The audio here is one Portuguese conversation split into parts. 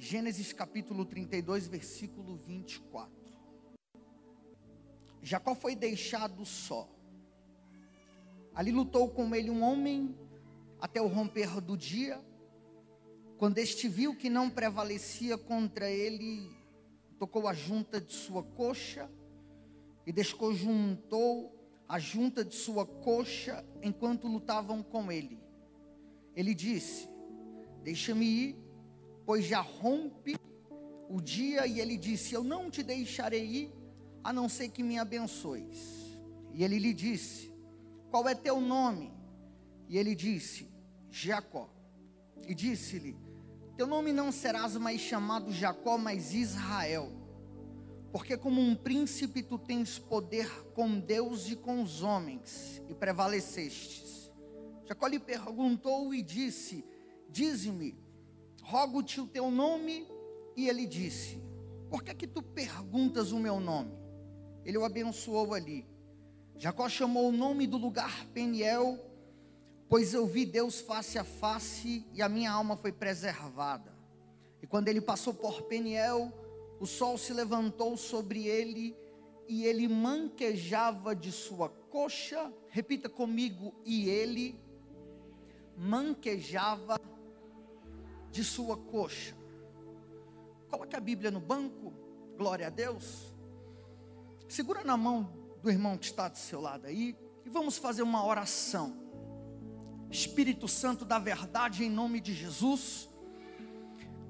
Gênesis capítulo 32, versículo 24. Jacó foi deixado só. Ali lutou com ele um homem até o romper do dia. Quando este viu que não prevalecia contra ele, tocou a junta de sua coxa e desconjuntou a junta de sua coxa enquanto lutavam com ele. Ele disse: Deixa-me ir pois já rompe o dia, e ele disse: Eu não te deixarei ir, a não ser que me abençoes. E ele lhe disse: Qual é teu nome? E ele disse: Jacó. E disse-lhe: Teu nome não serás mais chamado Jacó, mas Israel. Porque como um príncipe tu tens poder com Deus e com os homens, e prevalecestes. Jacó lhe perguntou e disse: Dize-me, rogo-te o teu nome. E ele disse: Por que que tu perguntas o meu nome? Ele o abençoou ali. Jacó chamou o nome do lugar Peniel, pois eu vi Deus face a face e a minha alma foi preservada. E quando ele passou por Peniel, o sol se levantou sobre ele e ele manquejava de sua coxa. Repita comigo, e ele manquejava de sua coxa. Coloque a Bíblia no banco, glória a Deus. Segura na mão do irmão que está do seu lado aí e vamos fazer uma oração. Espírito Santo da verdade, em nome de Jesus,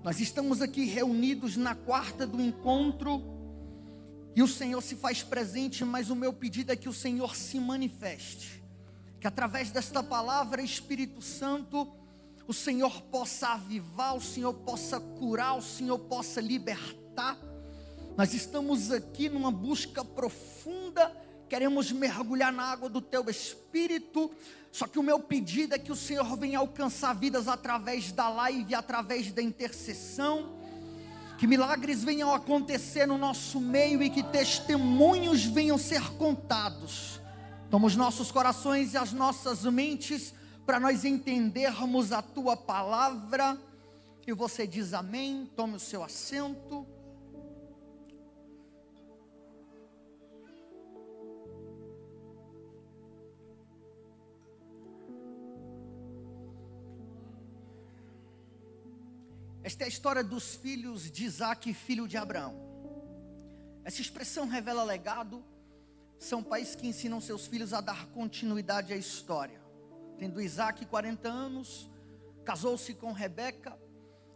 nós estamos aqui reunidos na quarta do encontro e o Senhor se faz presente, mas o meu pedido é que o Senhor se manifeste, que através desta palavra, Espírito Santo, o Senhor possa avivar, o Senhor possa curar, o Senhor possa libertar. Nós estamos aqui numa busca profunda, queremos mergulhar na água do teu espírito. Só que o meu pedido é que o Senhor venha alcançar vidas através da live, através da intercessão. Que milagres venham acontecer no nosso meio e que testemunhos venham ser contados. Toma os nossos corações e as nossas mentes para nós entendermos a tua palavra. E você diz amém, tome o seu assento. Esta é a história dos filhos de Isaac, filho de Abraão. Essa expressão revela legado. São pais que ensinam seus filhos a dar continuidade à história tendo Isaac 40 anos, casou-se com Rebeca.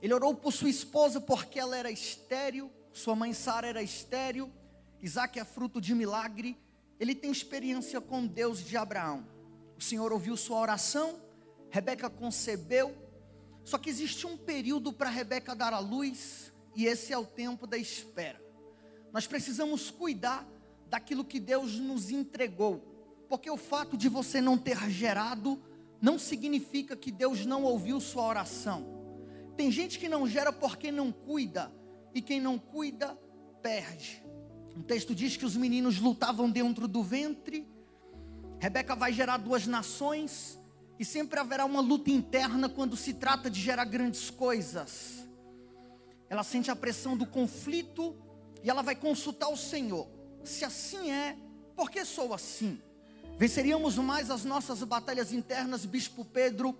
Ele orou por sua esposa porque ela era estéril, sua mãe Sara era estéril. Isaac é fruto de milagre. Ele tem experiência com Deus de Abraão. O Senhor ouviu sua oração, Rebeca concebeu. Só que existe um período para Rebeca dar à luz, e esse é o tempo da espera. Nós precisamos cuidar daquilo que Deus nos entregou, porque o fato de você não ter gerado não significa que Deus não ouviu sua oração. Tem gente que não gera porque não cuida, e quem não cuida, perde. O texto diz que os meninos lutavam dentro do ventre. Rebeca vai gerar duas nações, e sempre haverá uma luta interna quando se trata de gerar grandes coisas. Ela sente a pressão do conflito e ela vai consultar o Senhor. Se assim é, por que sou assim? Venceríamos mais as nossas batalhas internas, Bispo Pedro,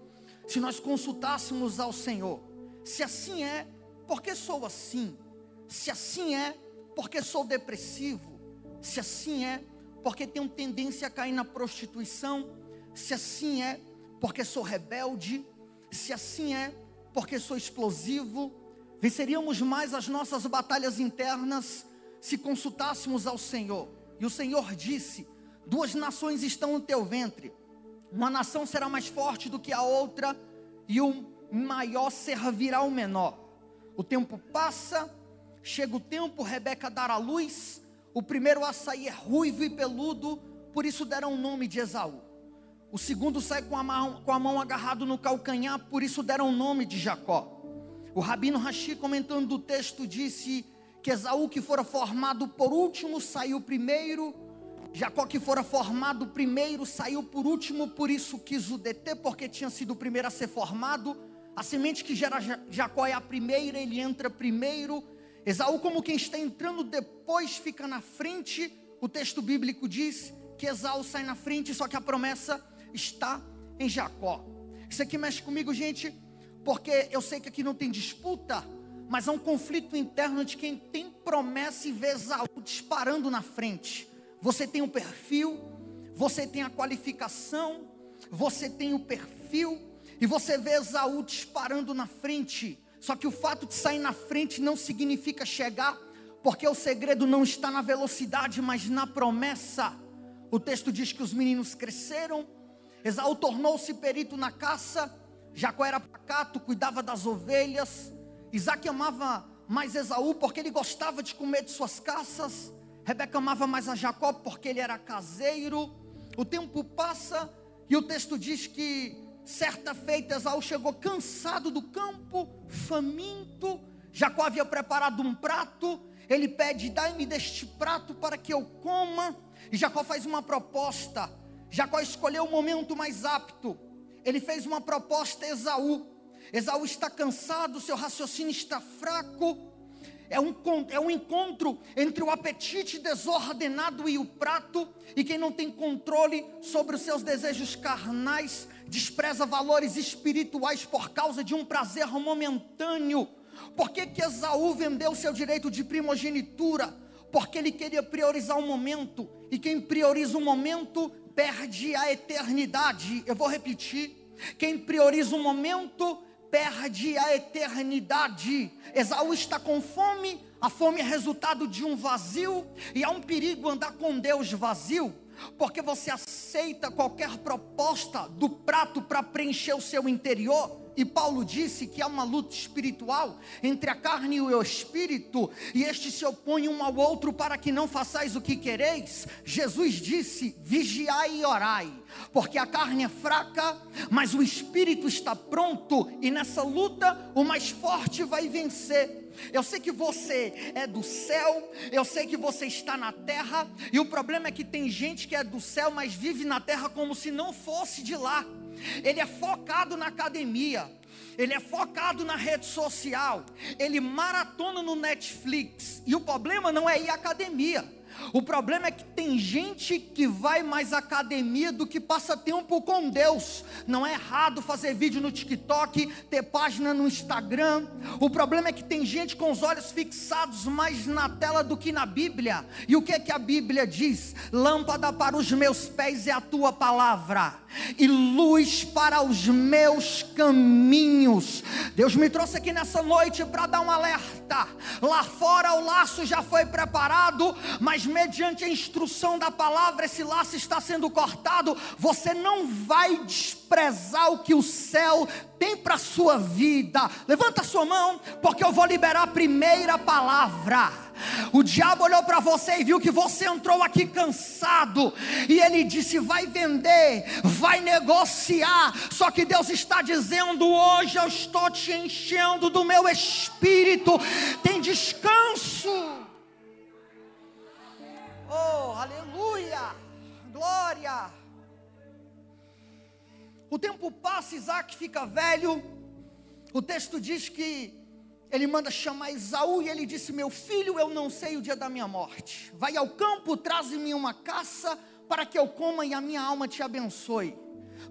se nós consultássemos ao Senhor. Se assim é, por que sou assim? Se assim é, porque sou depressivo? Se assim é, porque tenho tendência a cair na prostituição? Se assim é, porque sou rebelde? Se assim é, porque sou explosivo? Venceríamos mais as nossas batalhas internas se consultássemos ao Senhor. E o Senhor disse: Duas nações estão no teu ventre. Uma nação será mais forte do que a outra, e o maior servirá ao menor. O tempo passa, chega o tempo, Rebeca dará luz. O primeiro a sair é ruivo e peludo, por isso deram o nome de Esaú. O segundo sai com a mão, com a mão agarrado no calcanhar, por isso deram o nome de Jacó. O rabino Rashi, comentando o texto, disse que Esaú, que fora formado por último, saiu primeiro Jacó, que fora formado primeiro, saiu por último, por isso quis o deter, porque tinha sido o primeiro a ser formado. A semente que gera Jacó é a primeira, ele entra primeiro. Esaú, como quem está entrando depois, fica na frente. O texto bíblico diz que Esaú sai na frente, só que a promessa está em Jacó. Isso aqui mexe comigo, gente, porque eu sei que aqui não tem disputa, mas há um conflito interno de quem tem promessa e vê Esaú disparando na frente. Você tem o um perfil, você tem a qualificação, você tem o perfil, e você vê Esaú disparando na frente. Só que o fato de sair na frente não significa chegar, porque o segredo não está na velocidade, mas na promessa. O texto diz que os meninos cresceram, Esaú tornou-se perito na caça, Jacó era pacato, cuidava das ovelhas, Isaac amava mais Esaú porque ele gostava de comer de suas caças, Rebeca amava mais a Jacó porque ele era caseiro. O tempo passa e o texto diz que certa feita Esaú chegou cansado do campo, faminto. Jacó havia preparado um prato. Ele pede: dai-me deste prato para que eu coma. E Jacó faz uma proposta. Jacó escolheu o momento mais apto. Ele fez uma proposta a Esaú. Esaú está cansado, seu raciocínio está fraco. É um, é um encontro entre o apetite desordenado e o prato. E quem não tem controle sobre os seus desejos carnais, despreza valores espirituais por causa de um prazer momentâneo. Por que, que Esaú vendeu seu direito de primogenitura? Porque ele queria priorizar o momento. E quem prioriza o momento perde a eternidade. Eu vou repetir: quem prioriza o momento perde a eternidade. Esaú está com fome, a fome é resultado de um vazio, e há um perigo andar com Deus vazio, porque você aceita qualquer proposta do prato para preencher o seu interior. E Paulo disse que há uma luta espiritual entre a carne e o espírito, e estes se opõem um ao outro para que não façais o que quereis. Jesus disse: vigiai e orai, porque a carne é fraca, mas o espírito está pronto, e nessa luta o mais forte vai vencer. Eu sei que você é do céu, eu sei que você está na terra, e o problema é que tem gente que é do céu, mas vive na terra como se não fosse de lá ele é focado na academia, ele é focado na rede social, ele maratona no Netflix. E o problema não é ir à academia. O problema é que tem gente que vai mais academia do que passa tempo com Deus. Não é errado fazer vídeo no TikTok, ter página no Instagram. O problema é que tem gente com os olhos fixados mais na tela do que na Bíblia. E o que é que a Bíblia diz? Lâmpada para os meus pés é a tua palavra e luz para os meus caminhos. Deus me trouxe aqui nessa noite para dar um alerta. Lá fora o laço já foi preparado, mas mediante a instrução da palavra, esse laço está sendo cortado. Você não vai desprezar o que o céu tem para a sua vida. Levanta a sua mão, porque eu vou liberar a primeira palavra. O diabo olhou para você e viu que você entrou aqui cansado, e ele disse: vai vender, vai negociar. Só que Deus está dizendo: hoje eu estou te enchendo do meu espírito, tem descanso. Aleluia! Glória! O tempo passa, Isaac fica velho. O texto diz que ele manda chamar Esaú e ele disse: Meu filho, eu não sei o dia da minha morte. Vai ao campo, traze-me uma caça para que eu coma e a minha alma te abençoe.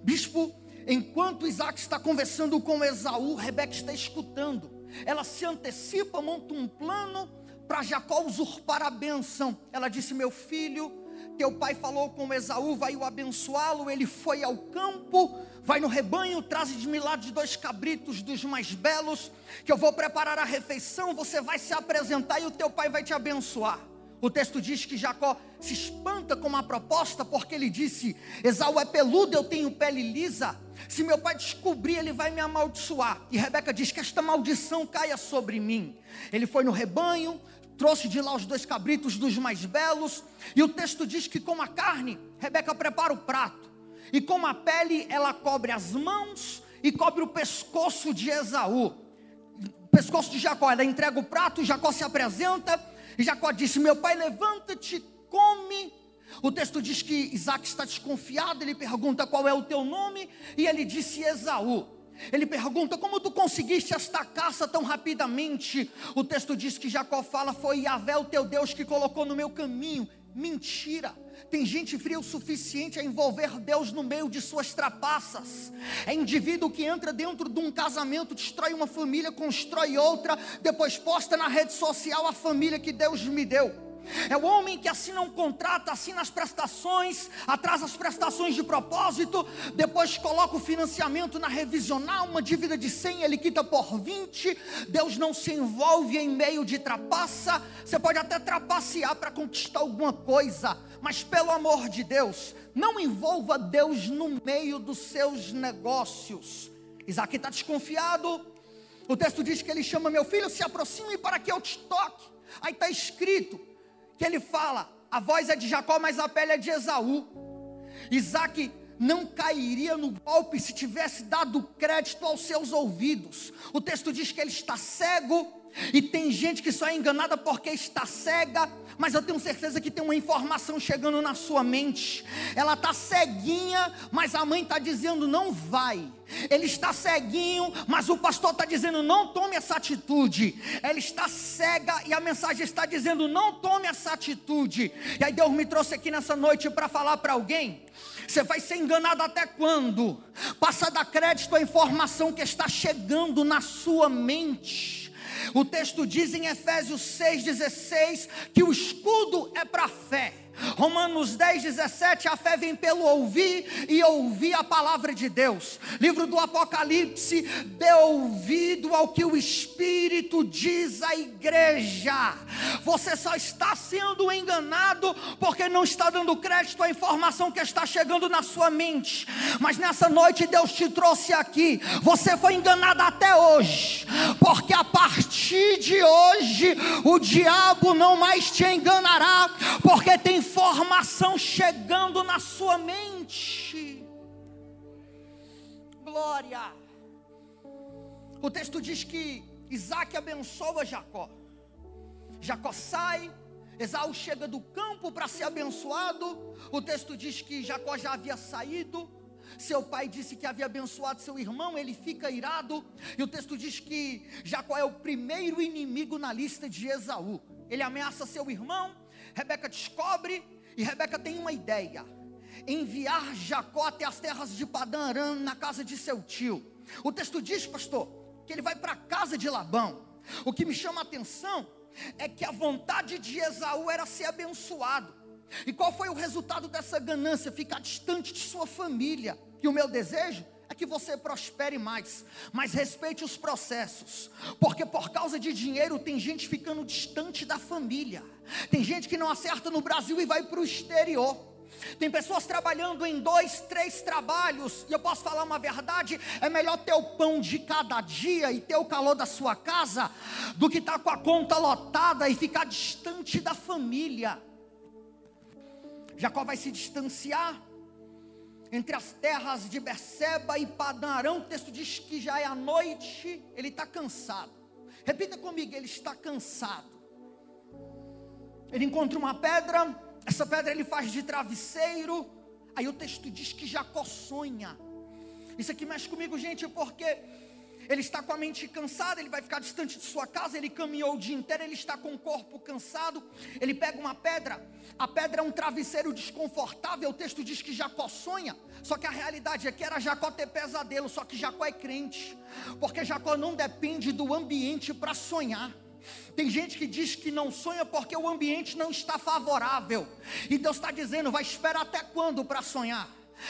Bispo, enquanto Isaac está conversando com Esaú, Rebeca está escutando. Ela se antecipa, monta um plano para Jacó usurpar a bênção. Ela disse: Meu filho, teu pai falou com Esaú, vai o abençoá-lo. Ele foi ao campo, vai no rebanho, traz de lá de dois cabritos dos mais belos, que eu vou preparar a refeição. Você vai se apresentar e o teu pai vai te abençoar. O texto diz que Jacó se espanta com a proposta, porque ele disse: Esaú é peludo, eu tenho pele lisa. Se meu pai descobrir, ele vai me amaldiçoar. E Rebeca diz que esta maldição caia sobre mim. Ele foi no rebanho, trouxe de lá os dois cabritos dos mais belos, e o texto diz que com a carne, Rebeca prepara o prato, e com a pele ela cobre as mãos e cobre o pescoço de Esaú. O pescoço de Jacó, ela entrega o prato, Jacó se apresenta, e Jacó disse: Meu pai, levanta-te, come. O texto diz que Isaac está desconfiado, ele pergunta qual é o teu nome, e ele disse Esaú. Ele pergunta: Como tu conseguiste esta caça tão rapidamente? O texto diz que Jacó fala: Foi Yahvé, o teu Deus, que colocou no meu caminho. Mentira. Tem gente fria o suficiente a envolver Deus no meio de suas trapaças. É indivíduo que entra dentro de um casamento, destrói uma família, constrói outra, depois posta na rede social a família que Deus me deu. É o homem que assina um contrato, assina as prestações, atrasa as prestações de propósito, depois coloca o financiamento na revisional, uma dívida de 100, ele quita por 20. Deus não se envolve em meio de trapaça. Você pode até trapacear para conquistar alguma coisa, mas pelo amor de Deus, não envolva Deus no meio dos seus negócios. Isaac está desconfiado. O texto diz que ele chama meu filho, se aproxime para que eu te toque. Aí está escrito: que ele fala: a voz é de Jacó, mas a pele é de Esaú. Isaac não cairia no golpe se tivesse dado crédito aos seus ouvidos. O texto diz que ele está cego, e tem gente que só é enganada porque está cega, mas eu tenho certeza que tem uma informação chegando na sua mente. Ela está ceguinha, mas a mãe está dizendo não vai. Ele está ceguinho, mas o pastor está dizendo: não tome essa atitude. Ela está cega e a mensagem está dizendo: não tome essa atitude. E aí Deus me trouxe aqui nessa noite para falar para alguém. Você vai ser enganado até quando? Passa a dar crédito à informação que está chegando na sua mente. O texto diz em Efésios 6,16 que o escudo é para a fé. Romanos 10, 17, a fé vem pelo ouvir e ouvir a palavra de Deus. Livro do Apocalipse, dê ouvido ao que o Espírito diz à igreja. Você só está sendo enganado porque não está dando crédito à informação que está chegando na sua mente. Mas nessa noite Deus te trouxe aqui. Você foi enganado até hoje, porque a partir de hoje o diabo não mais te enganará, porque tem informação chegando na sua mente. Glória. O texto diz que Isaac abençoa Jacó. Jacó sai, Esaú chega do campo para ser abençoado. O texto diz que Jacó já havia saído. Seu pai disse que havia abençoado seu irmão, ele fica irado. E o texto diz que Jacó é o primeiro inimigo na lista de Esaú. Ele ameaça seu irmão, Rebeca descobre e Rebeca tem uma ideia: enviar Jacó até as terras de Padã na casa de seu tio. O texto diz, pastor, que ele vai para a casa de Labão. O que me chama a atenção é que a vontade de Esaú era ser abençoado. E qual foi o resultado dessa ganância? Ficar distante de sua família. E o meu desejo que você prospere mais, mas respeite os processos, porque por causa de dinheiro tem gente ficando distante da família, tem gente que não acerta no Brasil e vai para o exterior. Tem pessoas trabalhando em dois, três trabalhos, e eu posso falar uma verdade: é melhor ter o pão de cada dia e ter o calor da sua casa, do que estar tá com a conta lotada e ficar distante da família. Jacó vai se distanciar, entre as terras de Beceba e Padarão, o texto diz que já é a noite, ele está cansado. Repita comigo, ele está cansado. Ele encontra uma pedra, essa pedra ele faz de travesseiro. Aí o texto diz que Jacó sonha. Isso aqui mexe comigo, gente, porque ele está com a mente cansada, ele vai ficar distante de sua casa, ele caminhou o dia inteiro, ele está com o corpo cansado, ele pega uma pedra, a pedra é um travesseiro desconfortável, o texto diz que Jacó sonha, só que a realidade é que era Jacó ter pesadelo, só que Jacó é crente, porque Jacó não depende do ambiente para sonhar. Tem gente que diz que não sonha porque o ambiente não está favorável. E Deus está dizendo: vai esperar até quando para sonhar?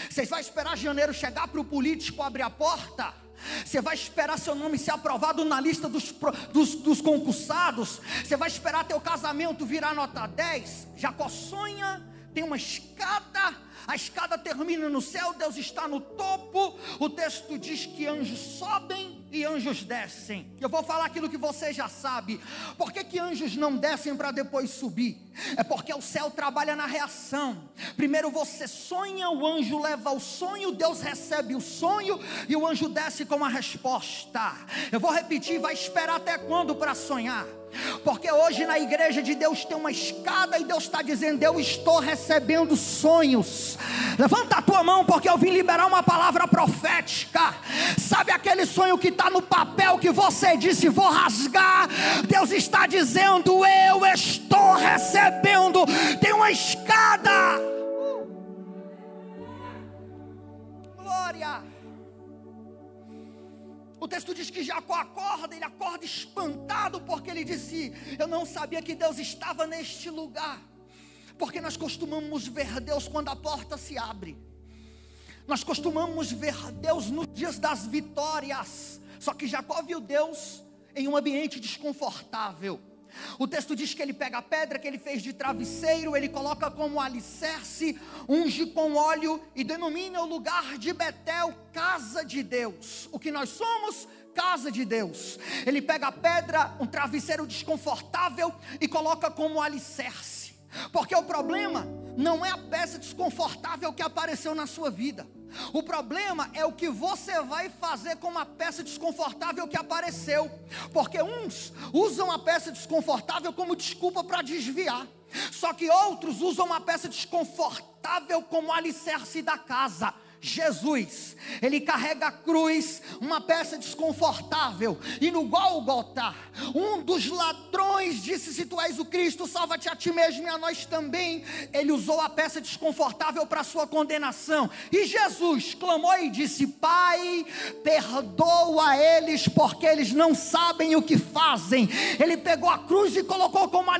Vocês vão esperar janeiro chegar para o político abrir a porta? Você vai esperar seu nome ser aprovado na lista dos, dos, dos concursados. Você vai esperar teu casamento virar nota 10. Jacó sonha, tem uma escada a escada termina no céu, Deus está no topo. O texto diz que anjos sobem e anjos descem. Eu vou falar aquilo que você já sabe. Por que, que anjos não descem para depois subir? É porque o céu trabalha na reação. Primeiro você sonha, o anjo leva o sonho, Deus recebe o sonho e o anjo desce com a resposta. Eu vou repetir, vai esperar até quando para sonhar? Porque hoje na igreja de Deus tem uma escada e Deus está dizendo: Eu estou recebendo sonhos. Levanta a tua mão, porque eu vim liberar uma palavra profética. Sabe aquele sonho que está no papel que você disse, vou rasgar? Deus está dizendo: Eu estou recebendo. Tem uma escada. Glória. O texto diz que Jacó acorda, ele acorda espantado, porque ele disse: Eu não sabia que Deus estava neste lugar. Porque nós costumamos ver Deus quando a porta se abre, nós costumamos ver Deus nos dias das vitórias. Só que Jacó viu Deus em um ambiente desconfortável. O texto diz que ele pega a pedra que ele fez de travesseiro, ele coloca como alicerce, unge com óleo e denomina o lugar de Betel casa de Deus. O que nós somos? Casa de Deus. Ele pega a pedra, um travesseiro desconfortável e coloca como alicerce. Porque o problema não é a peça desconfortável que apareceu na sua vida. O problema é o que você vai fazer com uma peça desconfortável que apareceu. Porque uns usam a peça desconfortável como desculpa para desviar. Só que outros usam uma peça desconfortável como alicerce da casa. Jesus, ele carrega a cruz, uma peça desconfortável, e no Gólgota, um dos ladrões disse: Se tu és o Cristo, salva-te a ti mesmo e a nós também. Ele usou a peça desconfortável para sua condenação, e Jesus clamou e disse: Pai, perdoa eles, porque eles não sabem o que fazem. Ele pegou a cruz e colocou como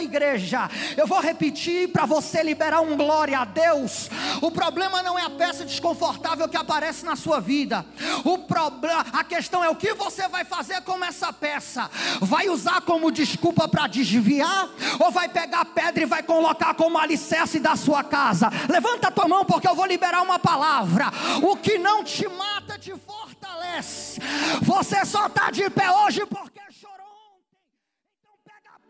igreja. Eu vou repetir para você liberar um glória a Deus. O problema não é a peça desconfortável que aparece na sua vida. O problema, a questão é o que você vai fazer com essa peça? Vai usar como desculpa para desviar ou vai pegar a pedra e vai colocar como alicerce da sua casa? Levanta a tua mão porque eu vou liberar uma palavra. O que não te mata te fortalece. Você só está de pé hoje porque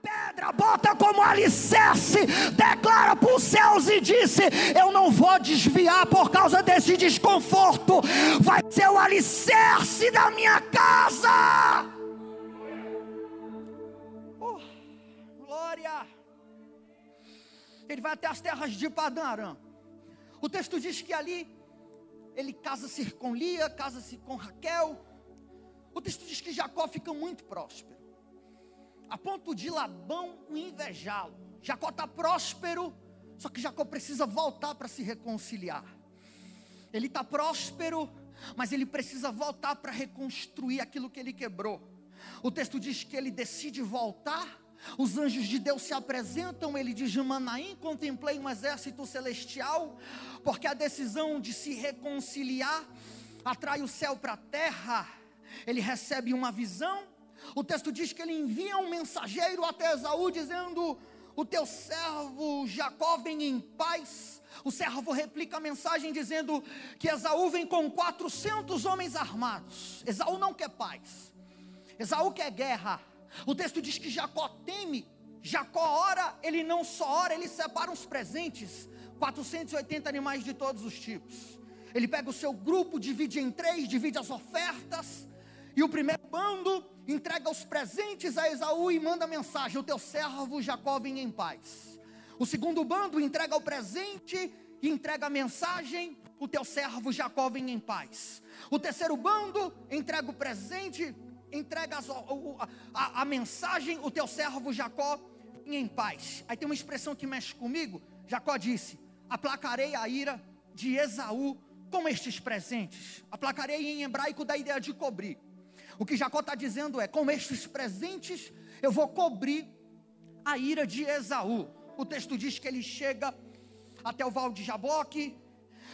pedra, bota como alicerce, declara para os céus e disse: Eu não vou desviar por causa desse desconforto, vai ser o alicerce da minha casa. Oh, glória. Ele vai até as terras de Padã O texto diz que ali ele casa-se com Lia, casa-se com Raquel. O texto diz que Jacó fica muito próspero a ponto de Labão o invejá-lo. Jacó está próspero, só que Jacó precisa voltar para se reconciliar. Ele está próspero, mas ele precisa voltar para reconstruir aquilo que ele quebrou. O texto diz que ele decide voltar. Os anjos de Deus se apresentam, ele diz: Manaim, contemplei um exército celestial, porque a decisão de se reconciliar atrai o céu para a terra. Ele recebe uma visão, o texto diz que ele envia um mensageiro até Esaú, dizendo: O teu servo Jacó vem em paz. O servo replica a mensagem dizendo que Esaú vem com 400 homens armados. Esaú não quer paz, Esaú quer guerra. O texto diz que Jacó teme, Jacó ora, ele não só ora, ele separa os presentes 480 animais de todos os tipos. Ele pega o seu grupo, divide em três, divide as ofertas. E o primeiro bando entrega os presentes a Esaú e manda mensagem: O teu servo Jacó vem em paz. O segundo bando entrega o presente e entrega a mensagem: O teu servo Jacó vem em paz. O terceiro bando entrega o presente, entrega a, a, a mensagem: O teu servo Jacó vem em paz. Aí tem uma expressão que mexe comigo. Jacó disse: Aplacarei a ira de Esaú com estes presentes. Aplacarei em hebraico da ideia de cobrir. O que Jacó está dizendo é: com estes presentes eu vou cobrir a ira de Esaú. O texto diz que ele chega até o val de Jaboque,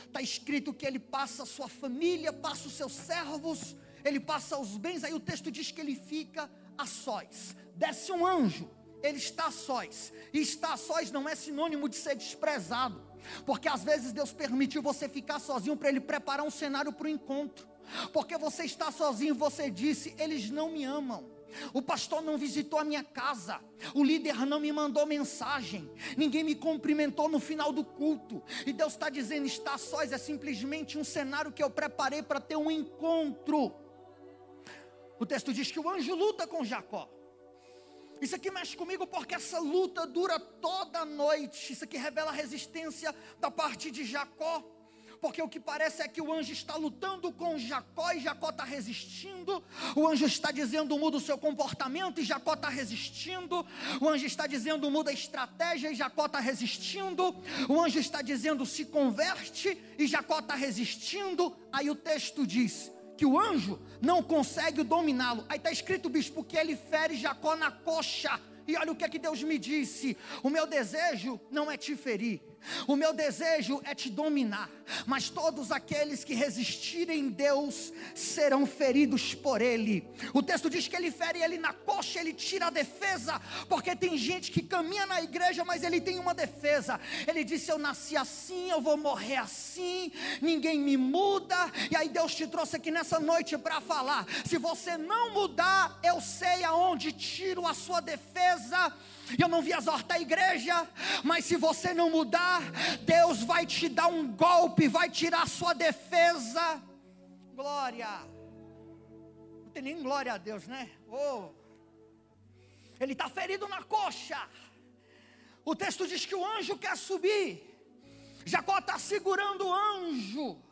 está escrito que ele passa sua família, passa os seus servos, ele passa os bens, aí o texto diz que ele fica a sós. Desce um anjo, ele está a sós. E estar a sós não é sinônimo de ser desprezado, porque às vezes Deus permitiu você ficar sozinho para ele preparar um cenário para o encontro. Porque você está sozinho, você disse: eles não me amam. O pastor não visitou a minha casa, o líder não me mandou mensagem, ninguém me cumprimentou no final do culto. E Deus está dizendo: está sós, é simplesmente um cenário que eu preparei para ter um encontro. O texto diz que o anjo luta com Jacó. Isso aqui mexe comigo porque essa luta dura toda a noite. Isso aqui revela a resistência da parte de Jacó porque o que parece é que o anjo está lutando com Jacó e Jacó está resistindo. O anjo está dizendo muda o seu comportamento e Jacó está resistindo. O anjo está dizendo muda a estratégia e Jacó está resistindo. O anjo está dizendo se converte e Jacó está resistindo. Aí o texto diz que o anjo não consegue dominá-lo. Aí está escrito, bispo, que ele fere Jacó na coxa. E olha o que é que Deus me disse: o meu desejo não é te ferir o meu desejo é te dominar, mas todos aqueles que resistirem Deus serão feridos por Ele. O texto diz que Ele fere ele na coxa, Ele tira a defesa, porque tem gente que caminha na igreja, mas ele tem uma defesa. Ele disse: Eu nasci assim, eu vou morrer assim, ninguém me muda. E aí Deus te trouxe aqui nessa noite para falar: se você não mudar, eu sei aonde tiro a sua defesa eu não vi exortar a igreja, mas se você não mudar, Deus vai te dar um golpe, vai tirar a sua defesa. Glória. Não tem nem glória a Deus, né? Oh. Ele está ferido na coxa. O texto diz que o anjo quer subir. Jacó está segurando o anjo.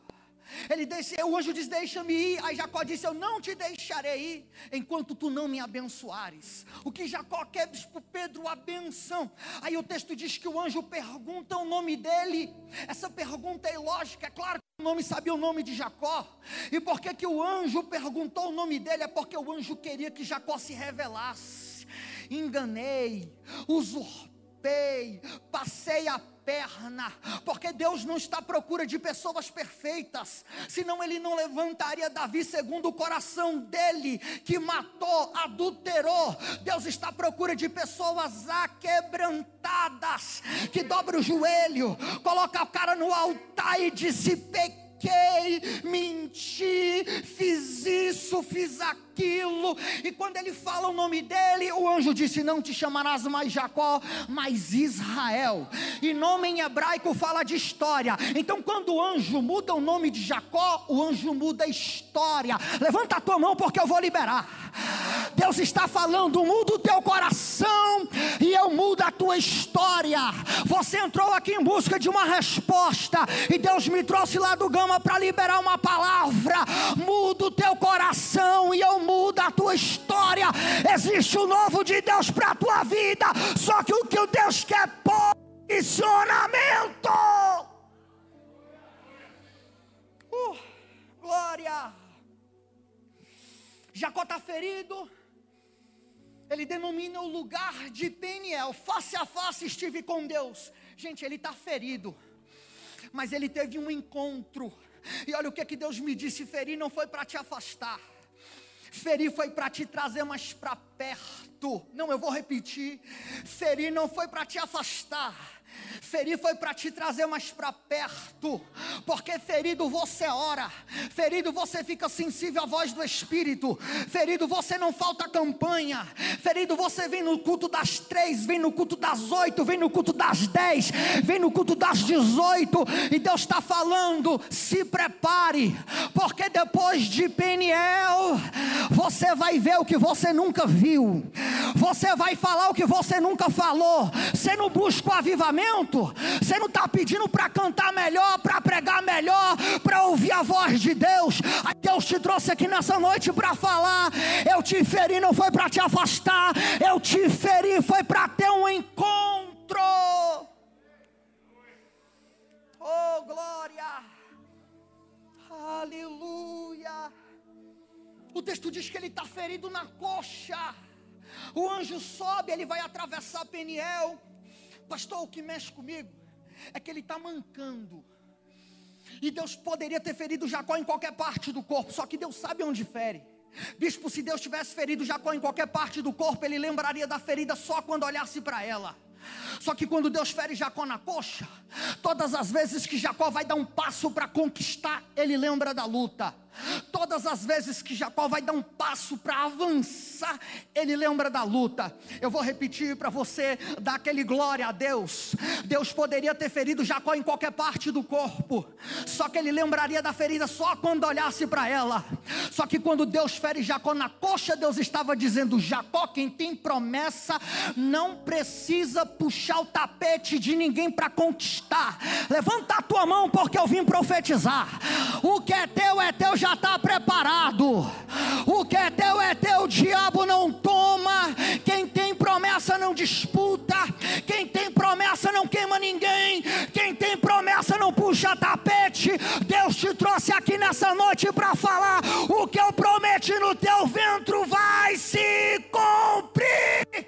Ele disse, o anjo diz: Deixa-me ir. Aí Jacó disse: Eu não te deixarei ir enquanto tu não me abençoares. O que Jacó quer diz para Pedro a benção. Aí o texto diz que o anjo pergunta o nome dele. Essa pergunta é ilógica, é claro que o nome sabia o nome de Jacó. E por que, que o anjo perguntou o nome dele? É porque o anjo queria que Jacó se revelasse. Enganei, usurpei, passei a perna, porque Deus não está à procura de pessoas perfeitas, senão Ele não levantaria Davi segundo o coração dele, que matou, adulterou. Deus está à procura de pessoas aquebrantadas, que dobra o joelho, coloca o cara no altar e disse: pequei, menti, fiz isso, fiz aquilo. E quando ele fala o nome dele, o anjo disse: Não te chamarás mais Jacó, mas Israel. E nome em hebraico fala de história. Então, quando o anjo muda o nome de Jacó, o anjo muda a história. Levanta a tua mão porque eu vou liberar. Deus está falando, muda o teu coração e eu mudo a tua história. Você entrou aqui em busca de uma resposta e Deus me trouxe lá do Gama para liberar uma palavra. Muda o teu coração e eu muda a tua história. Existe o novo de Deus para a tua vida. Só que o que o Deus quer é posicionamento. Uh, glória. Jacó está ferido. Ele denomina o lugar de Peniel. Face a face estive com Deus. Gente, ele está ferido. Mas ele teve um encontro. E olha o que, que Deus me disse: ferir não foi para te afastar. Ferir foi para te trazer mais para perto. Não, eu vou repetir. Ferir não foi para te afastar. Ferir foi para te trazer mais para perto, porque ferido você ora, ferido você fica sensível à voz do Espírito, ferido você não falta campanha, ferido você vem no culto das três, vem no culto das oito, vem no culto das dez, vem no culto das dezoito, e Deus está falando: se prepare, porque depois de Peniel, você vai ver o que você nunca viu, você vai falar o que você nunca falou, você não busca o avivamento você não está pedindo para cantar melhor, para pregar melhor, para ouvir a voz de Deus. Deus te trouxe aqui nessa noite para falar. Eu te feri, não foi para te afastar. Eu te feri, foi para ter um encontro. Oh, glória! Aleluia! O texto diz que ele está ferido na coxa. O anjo sobe, ele vai atravessar Peniel. Pastor, o que mexe comigo é que ele está mancando. E Deus poderia ter ferido Jacó em qualquer parte do corpo, só que Deus sabe onde fere. Bispo, se Deus tivesse ferido Jacó em qualquer parte do corpo, ele lembraria da ferida só quando olhasse para ela. Só que quando Deus fere Jacó na coxa, todas as vezes que Jacó vai dar um passo para conquistar, ele lembra da luta. Todas as vezes que Jacó vai dar um passo para avançar, ele lembra da luta. Eu vou repetir para você, dar aquele glória a Deus. Deus poderia ter ferido Jacó em qualquer parte do corpo, só que ele lembraria da ferida só quando olhasse para ela. Só que quando Deus fere Jacó na coxa, Deus estava dizendo: Jacó, quem tem promessa, não precisa puxar o tapete de ninguém para conquistar. Levanta a tua mão, porque eu vim profetizar. O que é teu é teu, já está preparado. O que é teu é teu, o diabo não toma. Quem tem promessa não disputa. Quem tem promessa não queima ninguém. Quem tem promessa não puxa tapete. Deus te trouxe aqui nessa noite para falar: o que eu prometi no teu ventre vai se cumprir.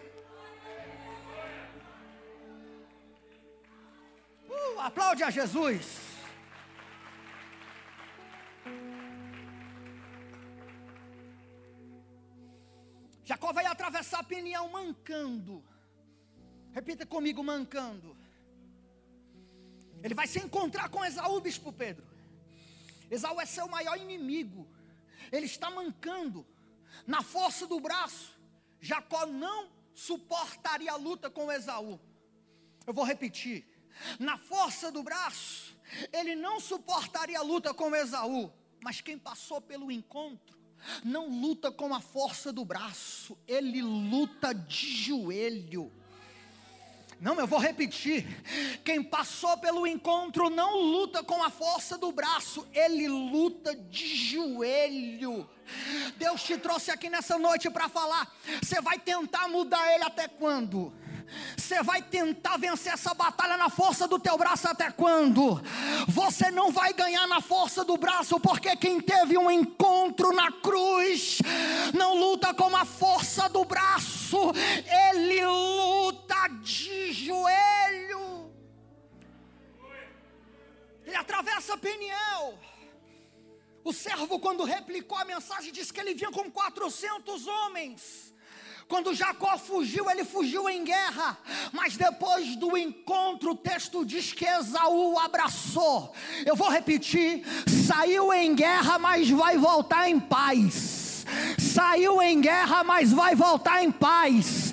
Uh, aplaude a Jesus. Jacó vai atravessar Peniel mancando. Repita comigo, mancando. Ele vai se encontrar com Esaú, bispo Pedro. Esaú é seu maior inimigo. Ele está mancando. Na força do braço. Jacó não suportaria a luta com Esaú. Eu vou repetir. Na força do braço, ele não suportaria a luta com Esaú. Mas quem passou pelo encontro não luta com a força do braço, ele luta de joelho. Não, eu vou repetir. Quem passou pelo encontro não luta com a força do braço, ele luta de joelho. Deus te trouxe aqui nessa noite para falar. Você vai tentar mudar ele até quando? Você vai tentar vencer essa batalha na força do teu braço até quando? Você não vai ganhar na força do braço, porque quem teve um encontro na cruz não luta com a força do braço, ele luta de joelho. Ele atravessa Peniel. O servo, quando replicou a mensagem, disse que ele vinha com 400 homens. Quando Jacó fugiu, ele fugiu em guerra, mas depois do encontro, o texto diz que Esaú o abraçou. Eu vou repetir: saiu em guerra, mas vai voltar em paz. Saiu em guerra, mas vai voltar em paz.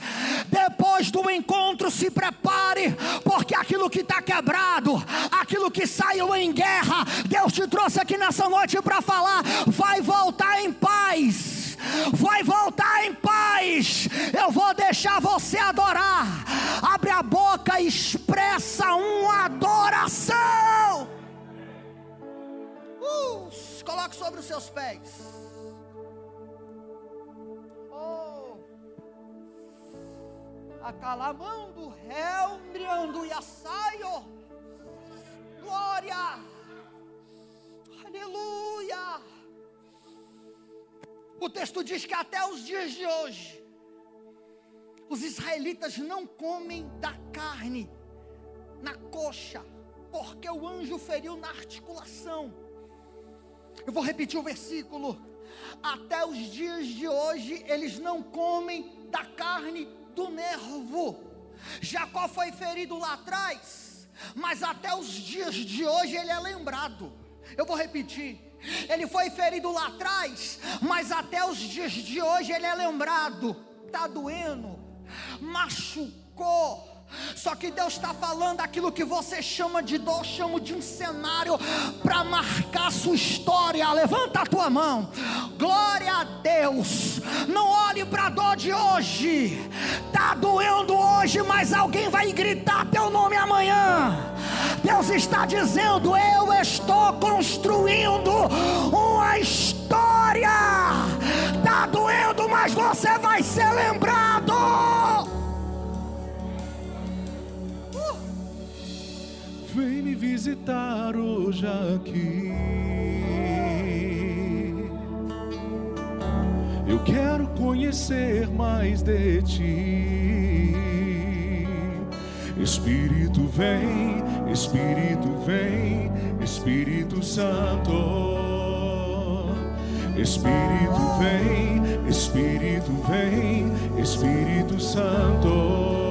Depois do encontro, se prepare, porque aquilo que está quebrado, aquilo que saiu em guerra, Deus te trouxe aqui nessa noite para falar, vai voltar em paz vai voltar em paz. Eu vou deixar você adorar. Abre a boca e expressa uma adoração. Uh, coloque sobre os seus pés. Acalamando, réu, mriando e assaio. Glória. Aleluia. O texto diz que até os dias de hoje, os israelitas não comem da carne na coxa, porque o anjo feriu na articulação. Eu vou repetir o versículo. Até os dias de hoje, eles não comem da carne do nervo. Jacó foi ferido lá atrás, mas até os dias de hoje ele é lembrado. Eu vou repetir. Ele foi ferido lá atrás, mas até os dias de hoje ele é lembrado. Está doendo, machucou. Só que Deus está falando aquilo que você chama de dor, chamo de um cenário para marcar sua história. Levanta a tua mão, glória a Deus. Não olhe para a dor de hoje, está doendo hoje, mas alguém vai gritar teu nome amanhã. Deus está dizendo: Eu estou construindo uma história. Está doendo, mas você vai ser lembrado. Vem me visitar hoje aqui. Eu quero conhecer mais de ti. Espírito vem, Espírito vem, Espírito Santo. Espírito vem, Espírito vem, Espírito Santo.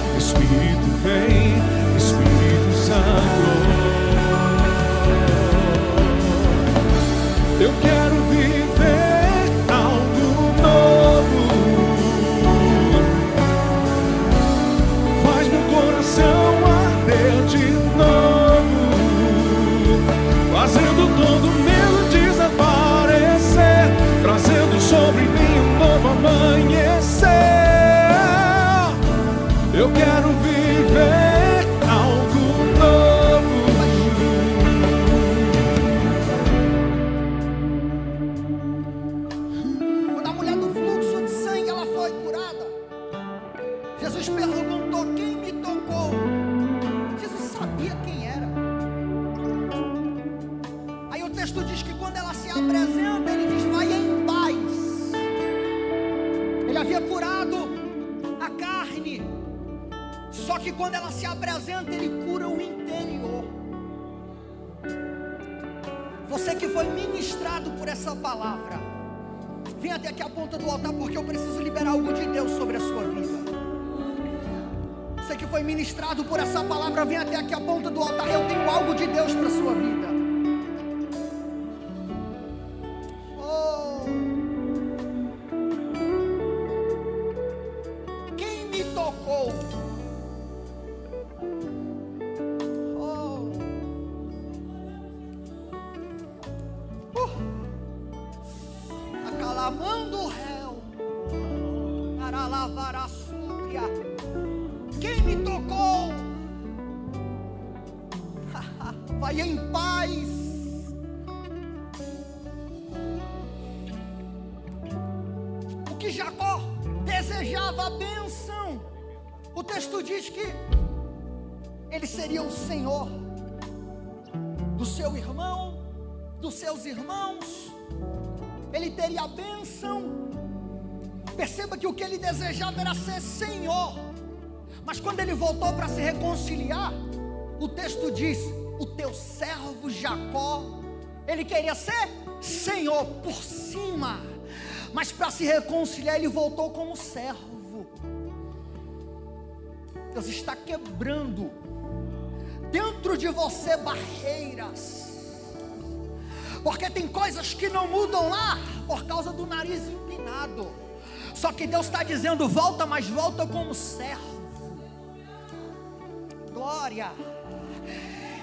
Espírito vem, essa palavra, vem até aqui a ponta do altar porque eu preciso liberar algo de Deus sobre a sua vida. Você que foi ministrado por essa palavra, vem até aqui a ponta do altar. Eu tenho algo de Deus para a sua vida. Reconciliar, ele voltou como servo. Deus está quebrando dentro de você barreiras. Porque tem coisas que não mudam lá por causa do nariz empinado. Só que Deus está dizendo: volta, mas volta como servo. Glória.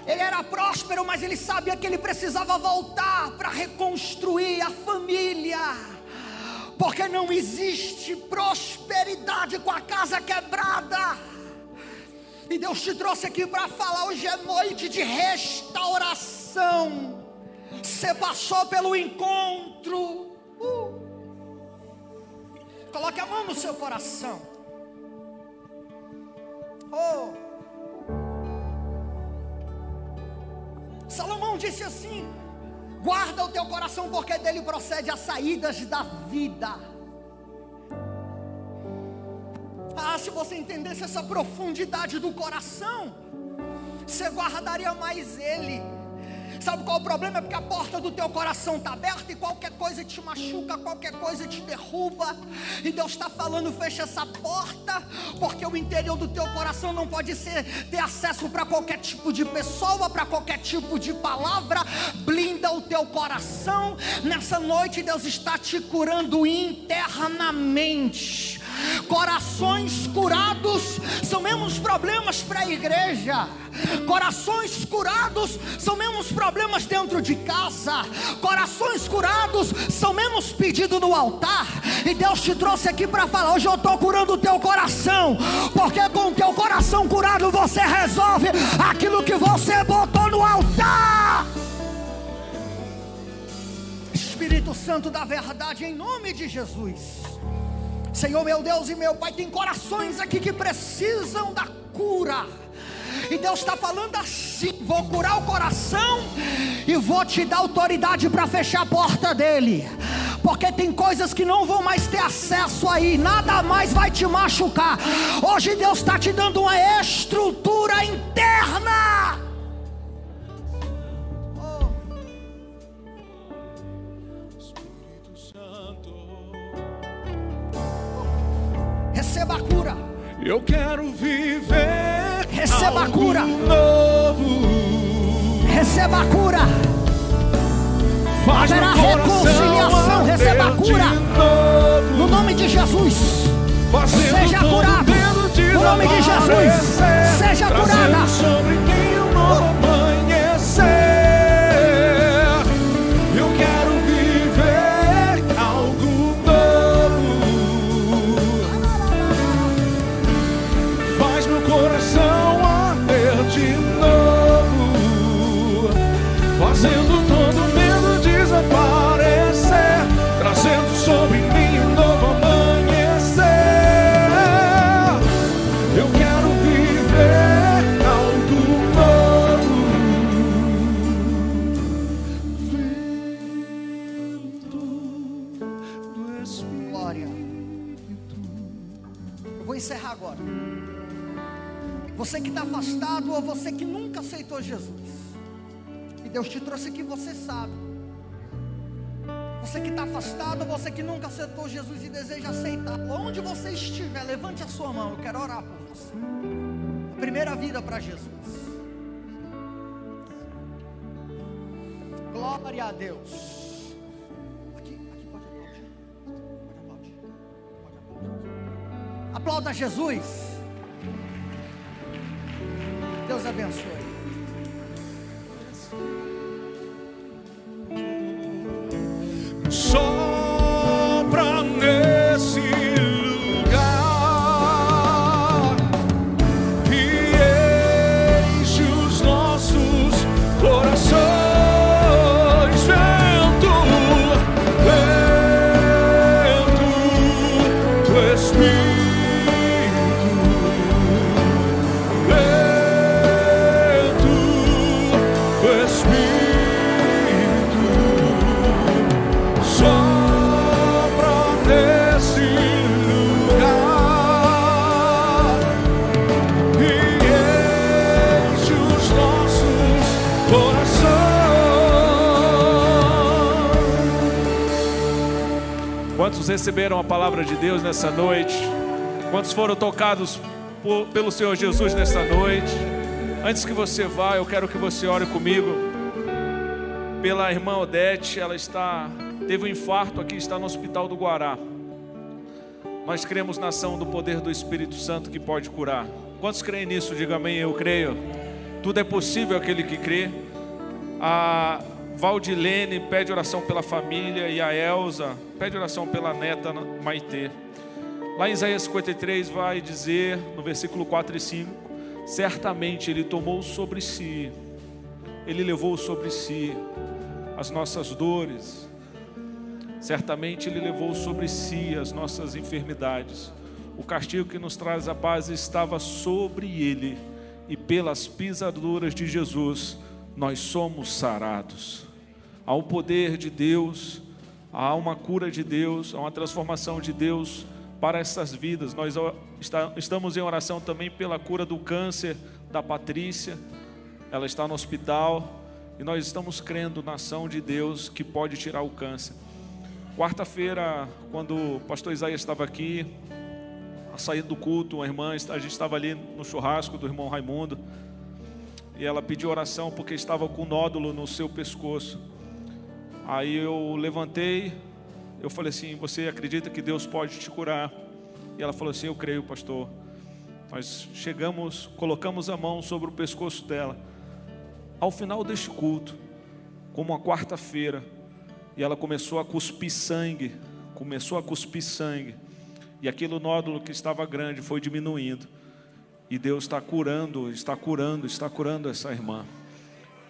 Ele era próspero, mas ele sabia que ele precisava voltar para reconstruir a família. Porque não existe prosperidade com a casa quebrada. E Deus te trouxe aqui para falar: hoje é noite de restauração. Você passou pelo encontro. Uh. Coloque a mão no seu coração. Oh. Salomão disse assim: guarda o teu coração, porque dele procede as saídas da vida. Ah, se você entendesse essa profundidade do coração, você guardaria mais ele. Sabe qual é o problema? É porque a porta do teu coração está aberta e qualquer coisa te machuca, qualquer coisa te derruba. E Deus está falando: fecha essa porta, porque o interior do teu coração não pode ser ter acesso para qualquer tipo de pessoa, para qualquer tipo de palavra. Blinda o teu coração. Nessa noite, Deus está te curando internamente. Corações curados são mesmos problemas para a igreja. Corações curados são mesmos problemas dentro de casa. Corações curados são mesmos pedidos no altar. E Deus te trouxe aqui para falar: hoje eu estou curando o teu coração. Porque com o teu coração curado você resolve aquilo que você botou no altar. Espírito Santo da verdade, em nome de Jesus. Senhor meu Deus e meu Pai, tem corações aqui que precisam da cura. E Deus está falando assim: vou curar o coração e vou te dar autoridade para fechar a porta dele. Porque tem coisas que não vão mais ter acesso aí, nada mais vai te machucar. Hoje Deus está te dando uma estrutura interna. Receba a cura. Eu quero viver. Receba a cura. Novo. Receba a cura. Faz Haverá reconciliação. Receba a cura. No nome de Jesus. Seja curado. No nome de Jesus. Seja curada. Aplauda Jesus. Deus abençoe. Receberam a palavra de Deus nessa noite? Quantos foram tocados por- pelo Senhor Jesus nessa noite? Antes que você vá, eu quero que você ore comigo pela irmã Odete, ela está teve um infarto aqui, está no hospital do Guará. Nós cremos na ação do poder do Espírito Santo que pode curar. Quantos creem nisso? Diga amém, eu creio. Tudo é possível aquele que crê. A Valdilene pede oração pela família e a Elza pede oração pela neta Maitê. Lá em Isaías 53 vai dizer, no versículo 4 e 5, certamente ele tomou sobre si ele levou sobre si as nossas dores. Certamente Ele levou sobre si as nossas enfermidades. O castigo que nos traz a paz estava sobre Ele, e pelas pisaduras de Jesus nós somos sarados. Há um poder de Deus, há uma cura de Deus, há uma transformação de Deus para essas vidas. Nós estamos em oração também pela cura do câncer da Patrícia ela está no hospital e nós estamos crendo na ação de Deus que pode tirar o câncer. Quarta-feira, quando o pastor Isaías estava aqui, a saída do culto, uma irmã, a gente estava ali no churrasco do irmão Raimundo, e ela pediu oração porque estava com nódulo no seu pescoço. Aí eu levantei, eu falei assim: Você acredita que Deus pode te curar? E ela falou assim: Eu creio, pastor. Nós chegamos, colocamos a mão sobre o pescoço dela. Ao final deste culto, como uma quarta-feira, e ela começou a cuspir sangue, começou a cuspir sangue, e aquele nódulo que estava grande foi diminuindo. E Deus está curando, está curando, está curando essa irmã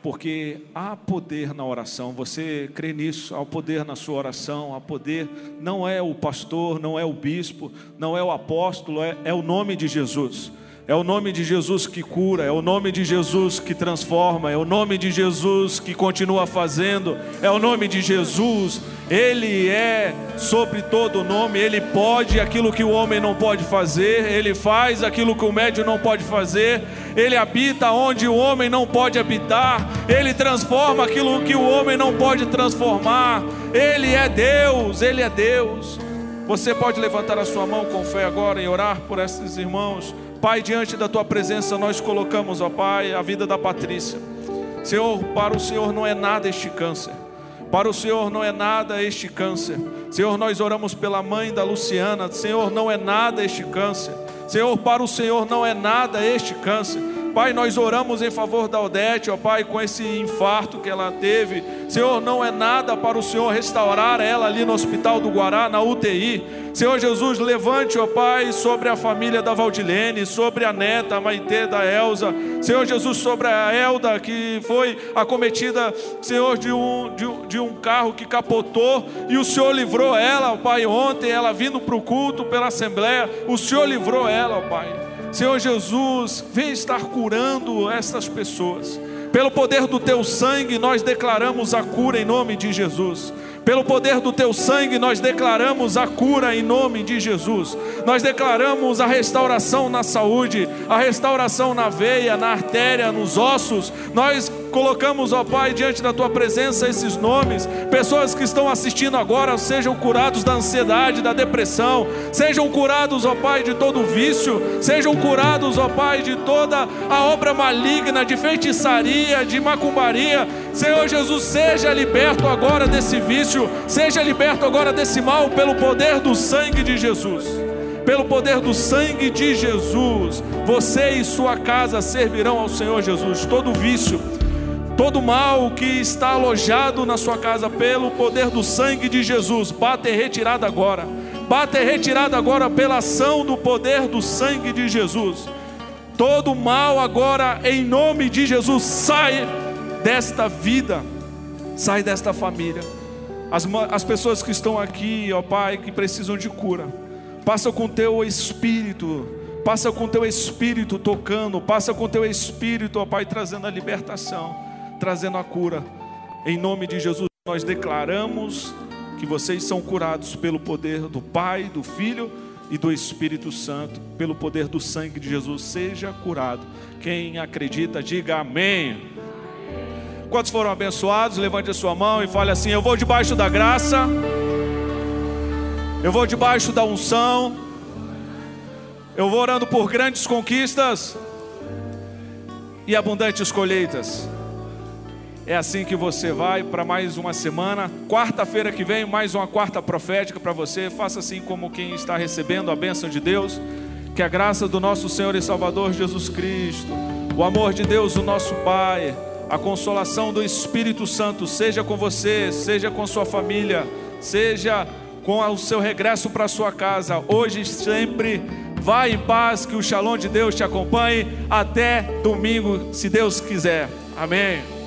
porque há poder na oração, você crê nisso, há poder na sua oração, há poder, não é o pastor, não é o bispo, não é o apóstolo, é, é o nome de Jesus. É o nome de Jesus que cura, é o nome de Jesus que transforma, é o nome de Jesus que continua fazendo, é o nome de Jesus. Ele é sobre todo nome, ele pode aquilo que o homem não pode fazer, ele faz aquilo que o médio não pode fazer, ele habita onde o homem não pode habitar, ele transforma aquilo que o homem não pode transformar. Ele é Deus, ele é Deus. Você pode levantar a sua mão com fé agora e orar por esses irmãos. Pai, diante da tua presença, nós colocamos, ó Pai, a vida da Patrícia. Senhor, para o Senhor não é nada este câncer. Para o Senhor não é nada este câncer. Senhor, nós oramos pela mãe da Luciana. Senhor, não é nada este câncer. Senhor, para o Senhor não é nada este câncer. Pai, nós oramos em favor da Odete, ó Pai, com esse infarto que ela teve. Senhor, não é nada para o Senhor restaurar ela ali no Hospital do Guará, na UTI. Senhor Jesus, levante, ó Pai, sobre a família da Valdilene, sobre a neta, a Maitê da Elza. Senhor Jesus, sobre a Elda, que foi acometida, Senhor, de um, de, de um carro que capotou, e o Senhor livrou ela, ó Pai, ontem, ela vindo para o culto pela Assembleia, o Senhor livrou ela, ó Pai. Senhor Jesus, vem estar curando estas pessoas. Pelo poder do teu sangue, nós declaramos a cura em nome de Jesus. Pelo poder do teu sangue, nós declaramos a cura em nome de Jesus. Nós declaramos a restauração na saúde, a restauração na veia, na artéria, nos ossos. Nós colocamos, ó Pai, diante da tua presença esses nomes. Pessoas que estão assistindo agora sejam curados da ansiedade, da depressão, sejam curados, ó Pai, de todo vício, sejam curados, ó Pai, de toda a obra maligna, de feitiçaria, de macumbaria. Senhor Jesus, seja liberto agora desse vício, seja liberto agora desse mal pelo poder do sangue de Jesus pelo poder do sangue de Jesus, você e sua casa servirão ao Senhor Jesus. Todo vício, Todo mal que está alojado na sua casa pelo poder do sangue de Jesus, bata e retirada agora. Bata e retirada agora pela ação do poder do sangue de Jesus. Todo mal agora, em nome de Jesus, sai desta vida, sai desta família. As, as pessoas que estão aqui, ó Pai, que precisam de cura, passa com teu espírito, passa com teu espírito tocando, passa com teu espírito, ó Pai, trazendo a libertação trazendo a cura. Em nome de Jesus, nós declaramos que vocês são curados pelo poder do Pai, do Filho e do Espírito Santo, pelo poder do sangue de Jesus. Seja curado. Quem acredita, diga amém. Quantos foram abençoados? Levante a sua mão e fale assim: Eu vou debaixo da graça, eu vou debaixo da unção, eu vou orando por grandes conquistas e abundantes colheitas. É assim que você vai para mais uma semana. Quarta-feira que vem, mais uma quarta profética para você. Faça assim como quem está recebendo a bênção de Deus. Que a graça do nosso Senhor e Salvador Jesus Cristo, o amor de Deus, o nosso Pai, a consolação do Espírito Santo seja com você, seja com sua família, seja com o seu regresso para sua casa, hoje e sempre. Vá em paz, que o Shalom de Deus te acompanhe até domingo, se Deus quiser. Amém.